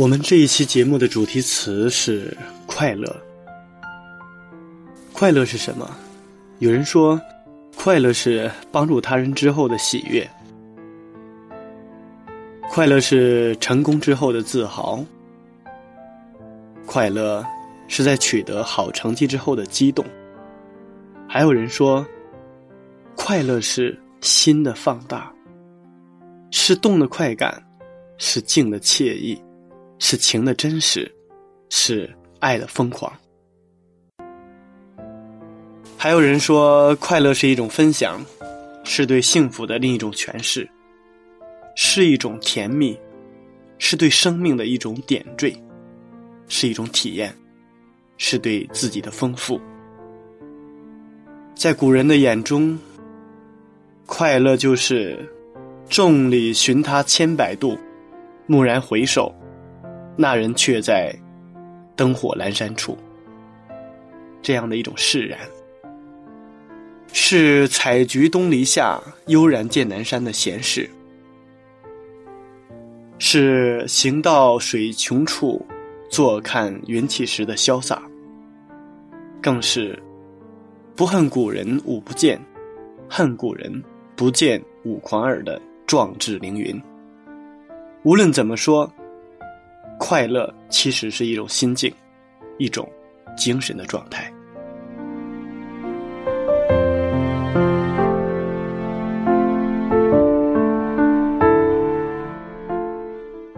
我们这一期节目的主题词是快乐。快乐是什么？有人说，快乐是帮助他人之后的喜悦，快乐是成功之后的自豪，快乐是在取得好成绩之后的激动。还有人说，快乐是心的放大，是动的快感，是静的惬意。是情的真实，是爱的疯狂。还有人说，快乐是一种分享，是对幸福的另一种诠释，是一种甜蜜，是对生命的一种点缀，是一种体验，是对自己的丰富。在古人的眼中，快乐就是众里寻他千百度，蓦然回首。那人却在灯火阑珊处，这样的一种释然，是采菊东篱下，悠然见南山的闲适，是行到水穷处，坐看云起时的潇洒，更是不恨古人舞不见，恨古人不见吾狂耳的壮志凌云。无论怎么说。快乐其实是一种心境，一种精神的状态。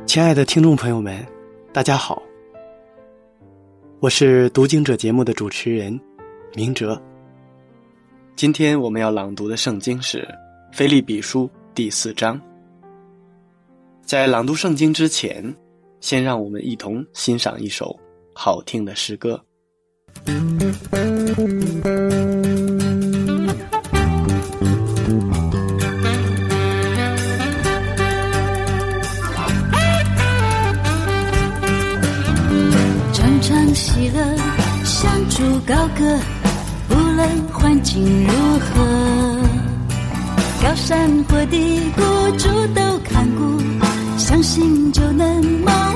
亲爱的听众朋友们，大家好，我是读经者节目的主持人明哲。今天我们要朗读的圣经是《腓利比书》第四章。在朗读圣经之前。先让我们一同欣赏一首好听的诗歌。常常喜乐，相助高歌，无论环境如何，高山或低谷，主都看顾，相信就能蒙。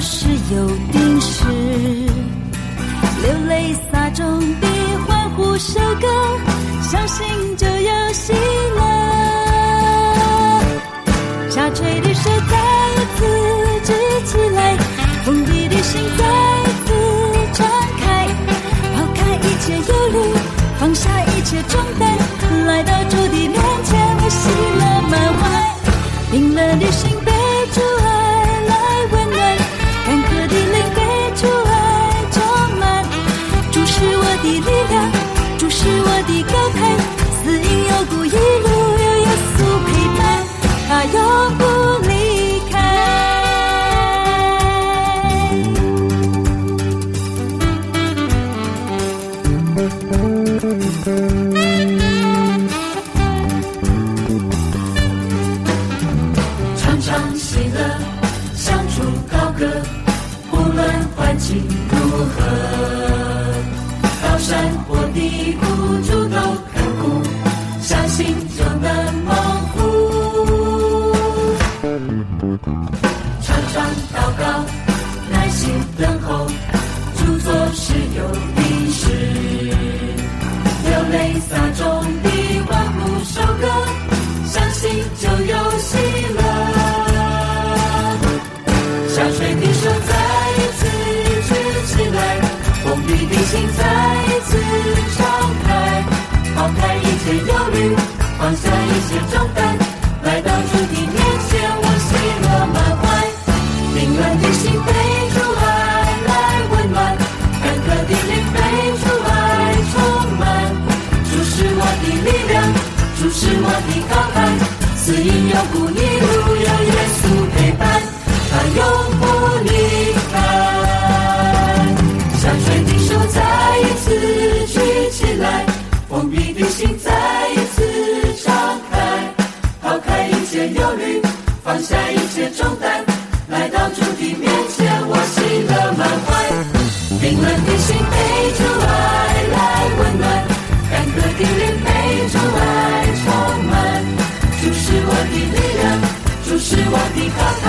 是有定时，流泪洒种比欢呼收割，相信就有喜乐。下垂的手再一次举起来，封闭的心在切忧虑，放下一切重担，来到主的面前，我喜乐满怀，冰冷的心心中的暖。的心被主爱来温暖，干渴的灵被主爱充满。主是我的力量，主是我的高台，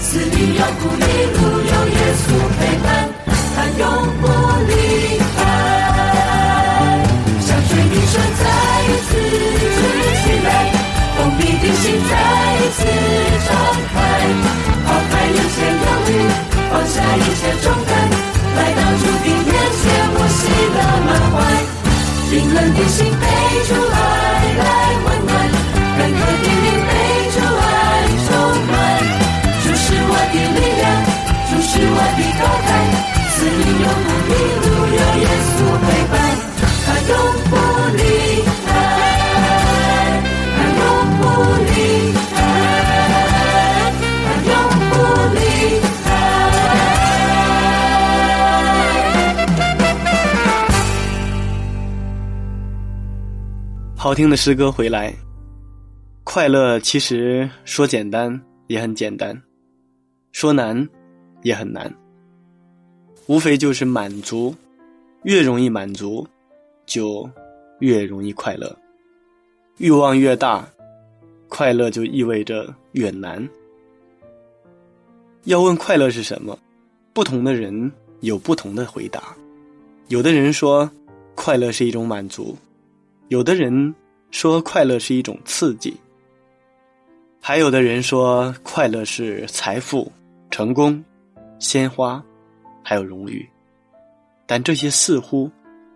死里有苦一路冰冷的心被主爱来温暖，干渴的灵被主爱充满。主是我的力量，主是我的高台，死里有苦一路有耶稣陪伴，他永好听的诗歌回来，快乐其实说简单也很简单，说难也很难，无非就是满足，越容易满足，就越容易快乐。欲望越大，快乐就意味着越难。要问快乐是什么，不同的人有不同的回答。有的人说，快乐是一种满足。有的人说快乐是一种刺激，还有的人说快乐是财富、成功、鲜花，还有荣誉。但这些似乎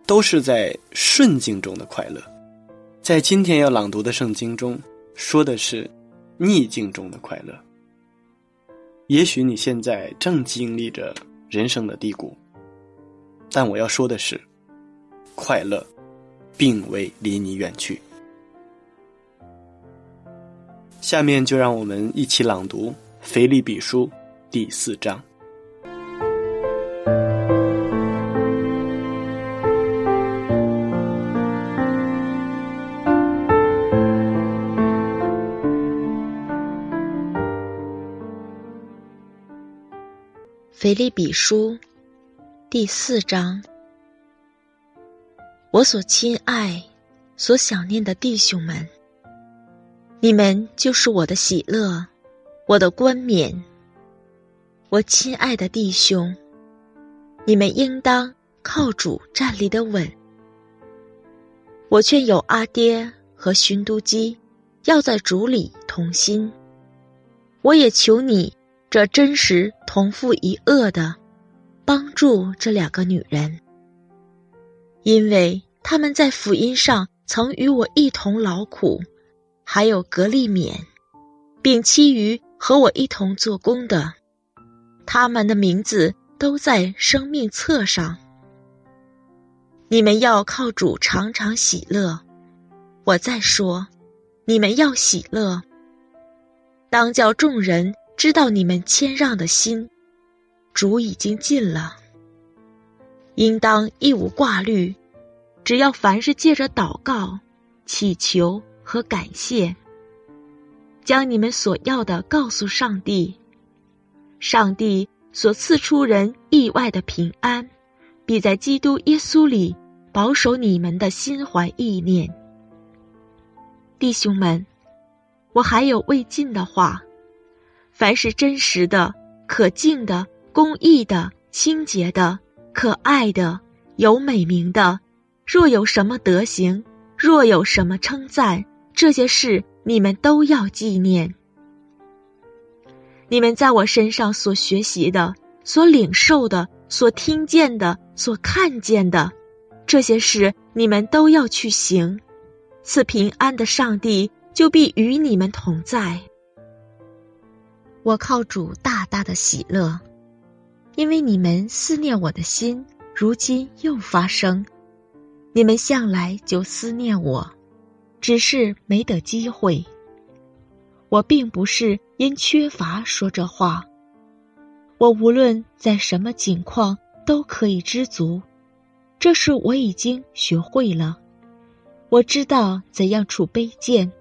都是在顺境中的快乐。在今天要朗读的圣经中，说的是逆境中的快乐。也许你现在正经历着人生的低谷，但我要说的是，快乐。并未离你远去。下面就让我们一起朗读《腓立比书》第四章。腓立比书第四章。我所亲爱、所想念的弟兄们，你们就是我的喜乐，我的冠冕。我亲爱的弟兄，你们应当靠主站立的稳。我劝有阿爹和寻都基，要在主里同心。我也求你这真实同父一恶的，帮助这两个女人。因为他们在福音上曾与我一同劳苦，还有格利勉，并其余和我一同做工的，他们的名字都在生命册上。你们要靠主常常喜乐。我再说，你们要喜乐。当叫众人知道你们谦让的心，主已经尽了。应当一无挂虑，只要凡是借着祷告、祈求和感谢，将你们所要的告诉上帝。上帝所赐出人意外的平安，必在基督耶稣里保守你们的心怀意念。弟兄们，我还有未尽的话：凡是真实的、可敬的、公义的、清洁的。可爱的、有美名的，若有什么德行，若有什么称赞，这些事你们都要纪念。你们在我身上所学习的、所领受的、所听见的、所看见的，这些事你们都要去行。赐平安的上帝就必与你们同在。我靠主大大的喜乐，因为你们思念我的心，如今又发生。你们向来就思念我，只是没得机会。我并不是因缺乏说这话，我无论在什么境况都可以知足，这是我已经学会了。我知道怎样处卑贱，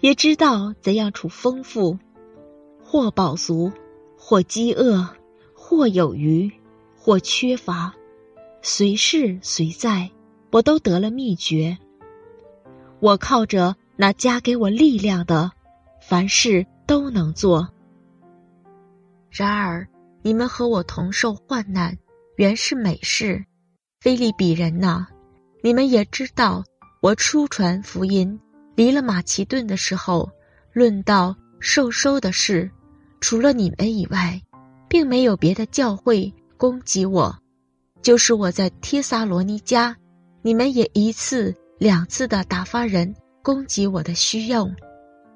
也知道怎样处丰富，或饱足，或饥饿，或有余，或缺乏，随是随在，我都得了秘诀。我靠着那加给我力量的，凡事都能做。然而，你们和我同受患难，原是美事。菲利比人呐，你们也知道。我初传福音，离了马其顿的时候，论到受收的事，除了你们以外，并没有别的教会攻击我。就是我在帖撒罗尼迦，你们也一次两次的打发人供给我的需用。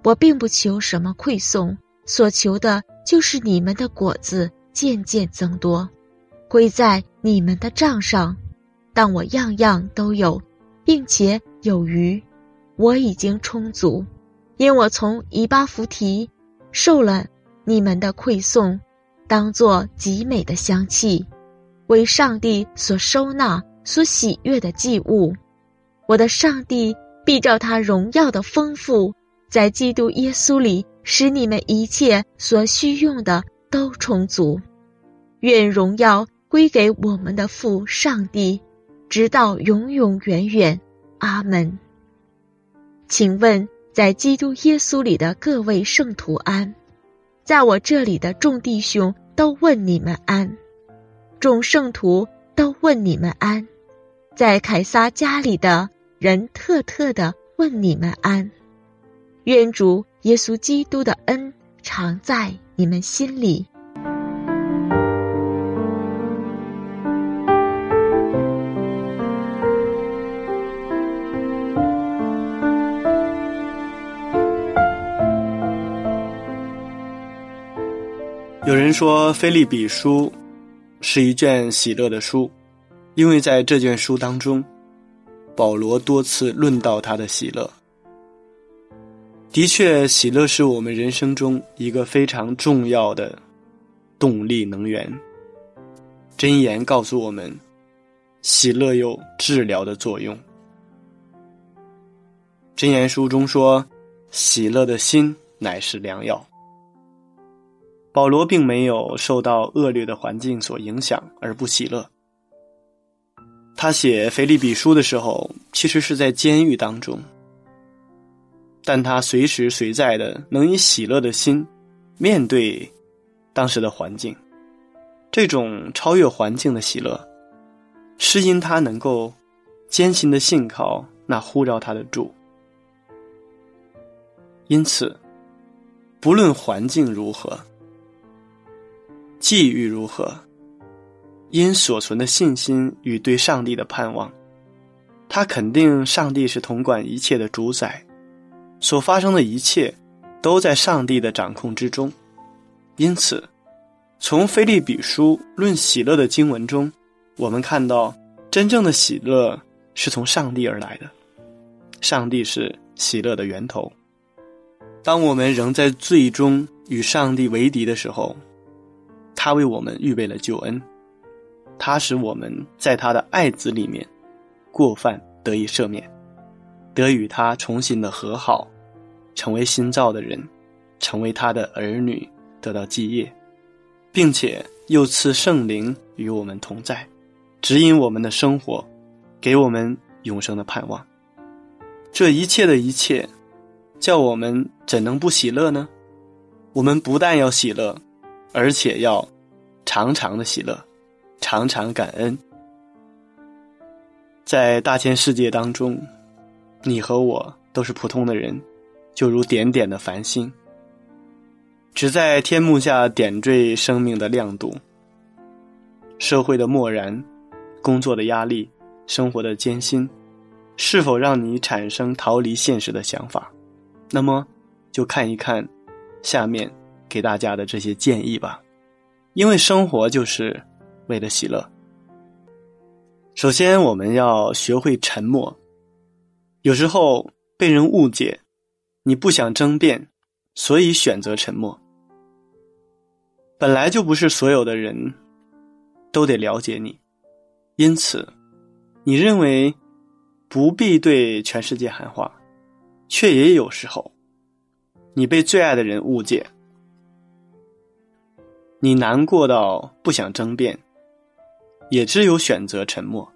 我并不求什么馈送，所求的就是你们的果子渐渐增多，归在你们的账上。但我样样都有。并且有余，我已经充足，因我从以巴弗提受了你们的馈送，当作极美的香气，为上帝所收纳、所喜悦的祭物。我的上帝必照他荣耀的丰富，在基督耶稣里，使你们一切所需用的都充足。愿荣耀归给我们的父上帝。直到永永远远，阿门。请问，在基督耶稣里的各位圣徒安，在我这里的众弟兄都问你们安，众圣徒都问你们安，在凯撒家里的人特特的问你们安。愿主耶稣基督的恩常在你们心里。有人说，《菲利比书》是一卷喜乐的书，因为在这卷书当中，保罗多次论到他的喜乐。的确，喜乐是我们人生中一个非常重要的动力能源。箴言告诉我们，喜乐有治疗的作用。箴言书中说：“喜乐的心乃是良药。”保罗并没有受到恶劣的环境所影响而不喜乐。他写腓立比书的时候，其实是在监狱当中，但他随时随在的能以喜乐的心面对当时的环境。这种超越环境的喜乐，是因他能够艰辛的信靠那呼召他的主。因此，不论环境如何。际遇如何？因所存的信心与对上帝的盼望，他肯定上帝是统管一切的主宰，所发生的一切都在上帝的掌控之中。因此，从菲利比书论喜乐的经文中，我们看到真正的喜乐是从上帝而来的，上帝是喜乐的源头。当我们仍在最终与上帝为敌的时候，他为我们预备了救恩，他使我们在他的爱子里面过犯得以赦免，得与他重新的和好，成为新造的人，成为他的儿女，得到基业，并且又赐圣灵与我们同在，指引我们的生活，给我们永生的盼望。这一切的一切，叫我们怎能不喜乐呢？我们不但要喜乐，而且要。常常的喜乐，常常感恩。在大千世界当中，你和我都是普通的人，就如点点的繁星，只在天幕下点缀生命的亮度。社会的漠然，工作的压力，生活的艰辛，是否让你产生逃离现实的想法？那么，就看一看下面给大家的这些建议吧。因为生活就是为了喜乐。首先，我们要学会沉默。有时候被人误解，你不想争辩，所以选择沉默。本来就不是所有的人都得了解你，因此，你认为不必对全世界喊话，却也有时候，你被最爱的人误解，你难过到不想争辩。也只有选择沉默。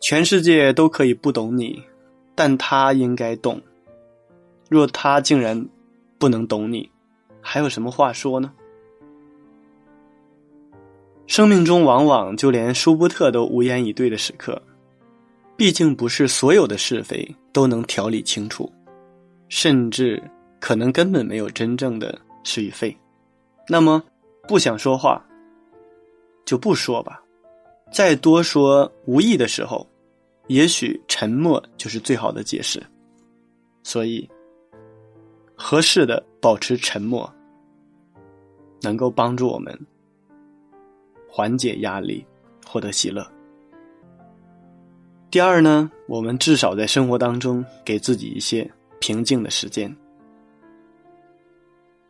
全世界都可以不懂你，但他应该懂。若他竟然不能懂你，还有什么话说呢？生命中往往就连舒伯特都无言以对的时刻，毕竟不是所有的是非都能条理清楚，甚至可能根本没有真正的是与非。那么，不想说话。就不说吧，再多说无益的时候，也许沉默就是最好的解释。所以，合适的保持沉默，能够帮助我们缓解压力，获得喜乐。第二呢，我们至少在生活当中给自己一些平静的时间，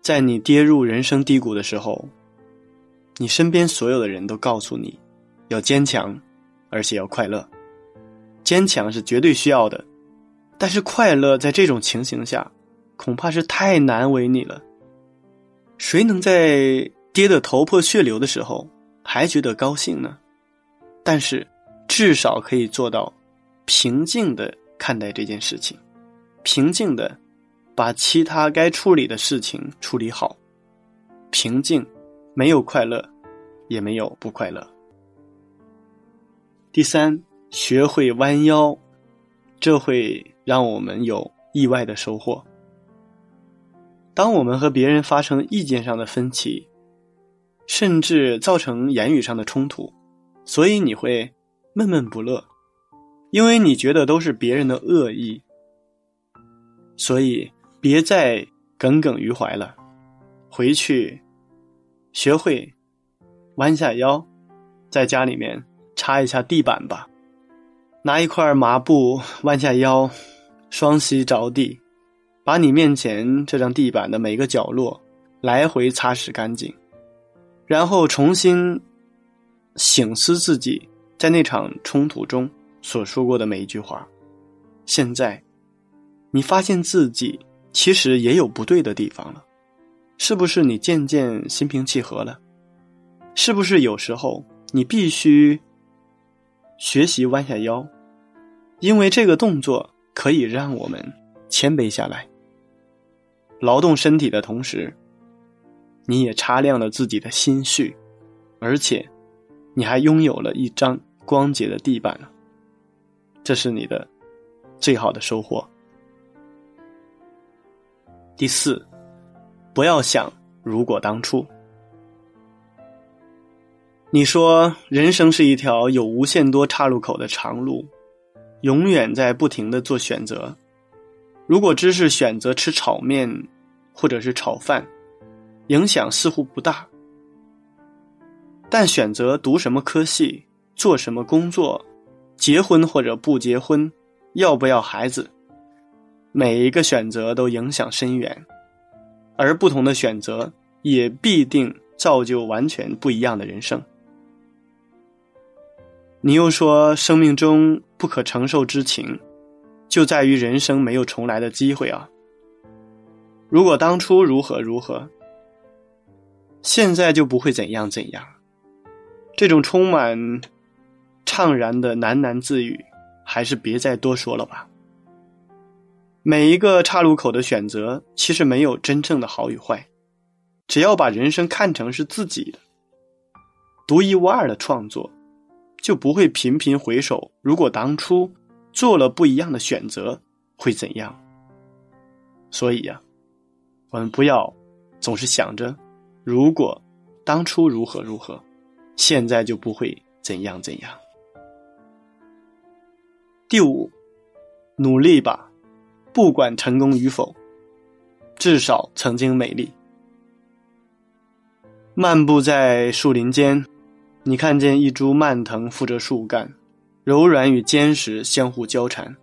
在你跌入人生低谷的时候。你身边所有的人都告诉你，要坚强，而且要快乐。坚强是绝对需要的，但是快乐在这种情形下，恐怕是太难为你了。谁能在跌得头破血流的时候还觉得高兴呢？但是至少可以做到平静的看待这件事情，平静的把其他该处理的事情处理好，平静。没有快乐，也没有不快乐。第三，学会弯腰，这会让我们有意外的收获。当我们和别人发生意见上的分歧，甚至造成言语上的冲突，所以你会闷闷不乐，因为你觉得都是别人的恶意，所以别再耿耿于怀了，回去。学会弯下腰，在家里面擦一下地板吧。拿一块麻布，弯下腰，双膝着地，把你面前这张地板的每个角落来回擦拭干净，然后重新醒思自己在那场冲突中所说过的每一句话。现在，你发现自己其实也有不对的地方了。是不是你渐渐心平气和了？是不是有时候你必须学习弯下腰，因为这个动作可以让我们谦卑下来，劳动身体的同时，你也擦亮了自己的心绪，而且你还拥有了一张光洁的地板，这是你的最好的收获。第四。不要想如果当初。你说人生是一条有无限多岔路口的长路，永远在不停的做选择。如果只是选择吃炒面，或者是炒饭，影响似乎不大。但选择读什么科系、做什么工作、结婚或者不结婚、要不要孩子，每一个选择都影响深远。而不同的选择也必定造就完全不一样的人生。你又说，生命中不可承受之情，就在于人生没有重来的机会啊！如果当初如何如何，现在就不会怎样怎样。这种充满怅然的喃喃自语，还是别再多说了吧。每一个岔路口的选择，其实没有真正的好与坏，只要把人生看成是自己的，独一无二的创作，就不会频频回首，如果当初做了不一样的选择，会怎样？所以呀，我们不要总是想着，如果当初如何如何，现在就不会怎样怎样。第五，努力吧，不管成功与否，至少曾经美丽。漫步在树林间，你看见一株蔓藤附着树干，柔软与坚实相互交缠。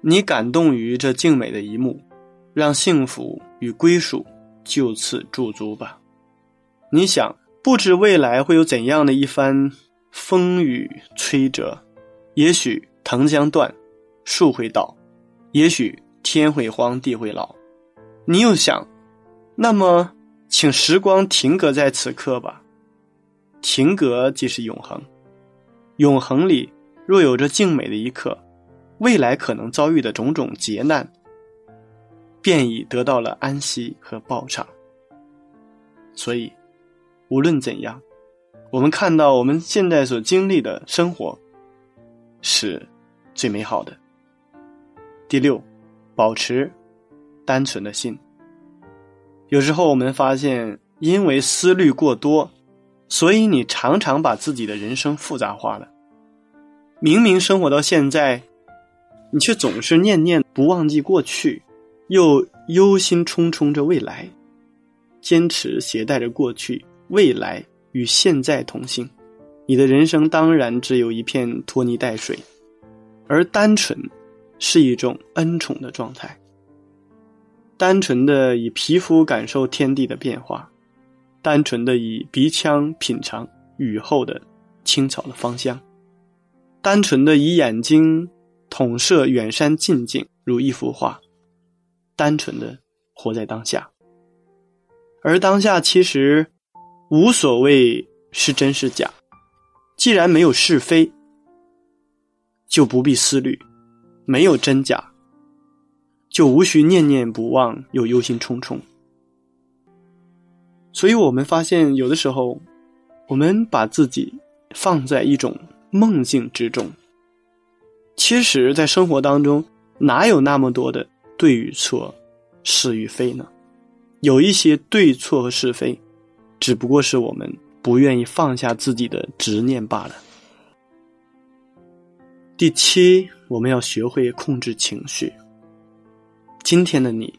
你感动于这静美的一幕，让幸福与归属就此驻足吧。你想，不知未来会有怎样的一番风雨摧折，也许藤将断，树会倒，也许天会荒，地会老。你又想，那么。请时光停格在此刻吧，停格即是永恒。永恒里若有着静美的一刻，未来可能遭遇的种种劫难，便已得到了安息和报偿。所以，无论怎样，我们看到我们现在所经历的生活，是最美好的。第六，保持单纯的心。有时候我们发现，因为思虑过多，所以你常常把自己的人生复杂化了。明明生活到现在，你却总是念念不忘记过去，又忧心忡忡着未来，坚持携带着过去、未来与现在同行。你的人生当然只有一片拖泥带水，而单纯是一种恩宠的状态。单纯的以皮肤感受天地的变化，单纯的以鼻腔品尝雨后的青草的芳香，单纯的以眼睛统摄远山近景如一幅画，单纯的活在当下。而当下其实无所谓是真是假，既然没有是非，就不必思虑，没有真假。就无需念念不忘，又忧心忡忡。所以，我们发现，有的时候，我们把自己放在一种梦境之中。其实，在生活当中，哪有那么多的对与错、是与非呢？有一些对错和是非，只不过是我们不愿意放下自己的执念罢了。第七，我们要学会控制情绪。今天的你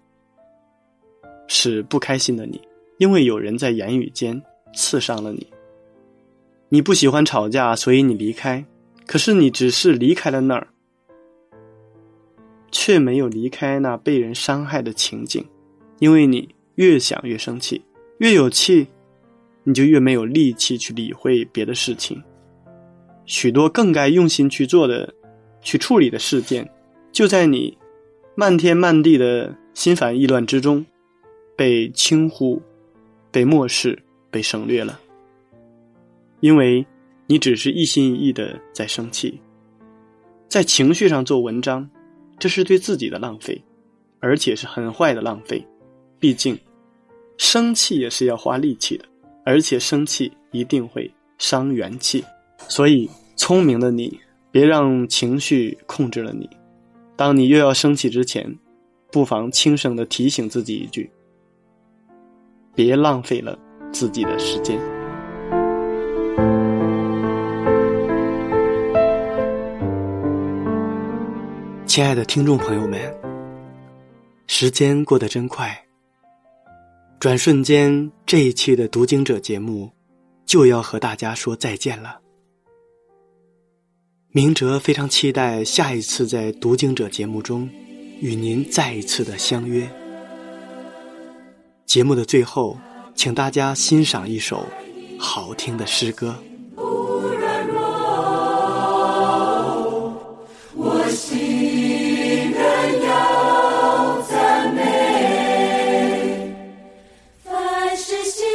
是不开心的你，因为有人在言语间刺伤了你。你不喜欢吵架，所以你离开。可是你只是离开了那儿，却没有离开那被人伤害的情景。因为你越想越生气，越有气，你就越没有力气去理会别的事情。许多更该用心去做的、去处理的事件，就在你。漫天漫地的心烦意乱之中，被轻忽、被漠视、被省略了，因为你只是一心一意的在生气，在情绪上做文章，这是对自己的浪费，而且是很坏的浪费。毕竟，生气也是要花力气的，而且生气一定会伤元气。所以，聪明的你，别让情绪控制了你。当你又要生气之前，不妨轻声的提醒自己一句：“别浪费了自己的时间。”亲爱的听众朋友们，时间过得真快，转瞬间这一期的读经者节目就要和大家说再见了。明哲非常期待下一次在《读经者》节目中与您再一次的相约。节目的最后，请大家欣赏一首好听的诗歌。我心仍要赞美，凡事心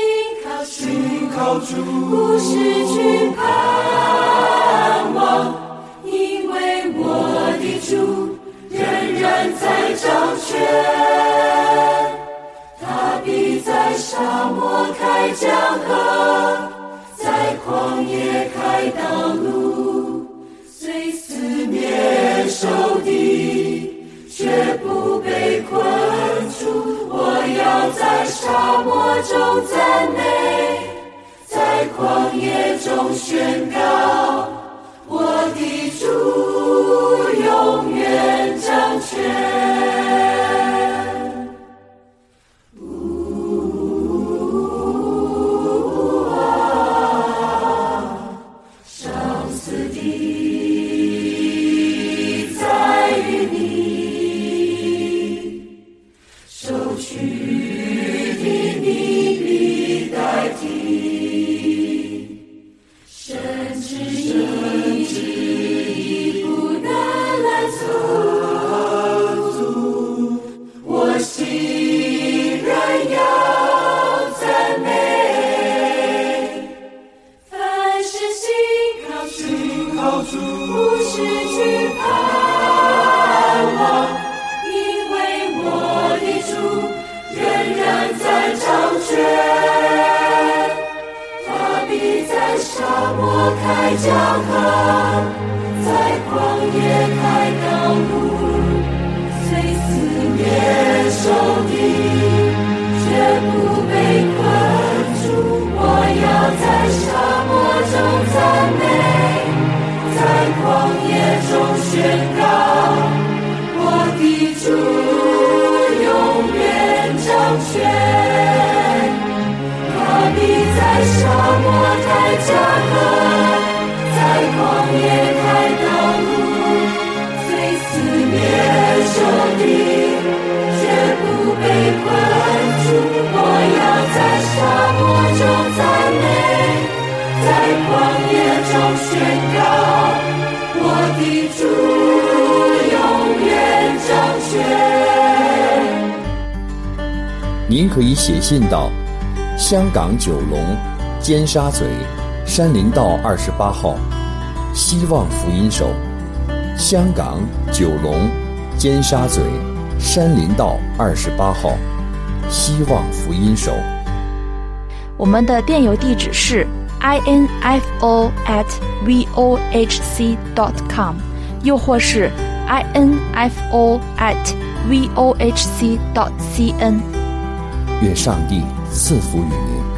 靠主，不失去盼主仍然在掌权，他必在沙漠。开江河，在旷野开道路，虽四面受敌，却不被困住。我要在沙漠中赞美，在旷野中宣告，我的主永远掌权。您可以写信到香港九龙尖沙咀山林道二十八号，希望福音手，香港九龙尖沙咀山林道二十八号，希望福音手。我们的电邮地址是 info at vohc dot com，又或是 info at vohc dot cn。愿上帝赐福于您。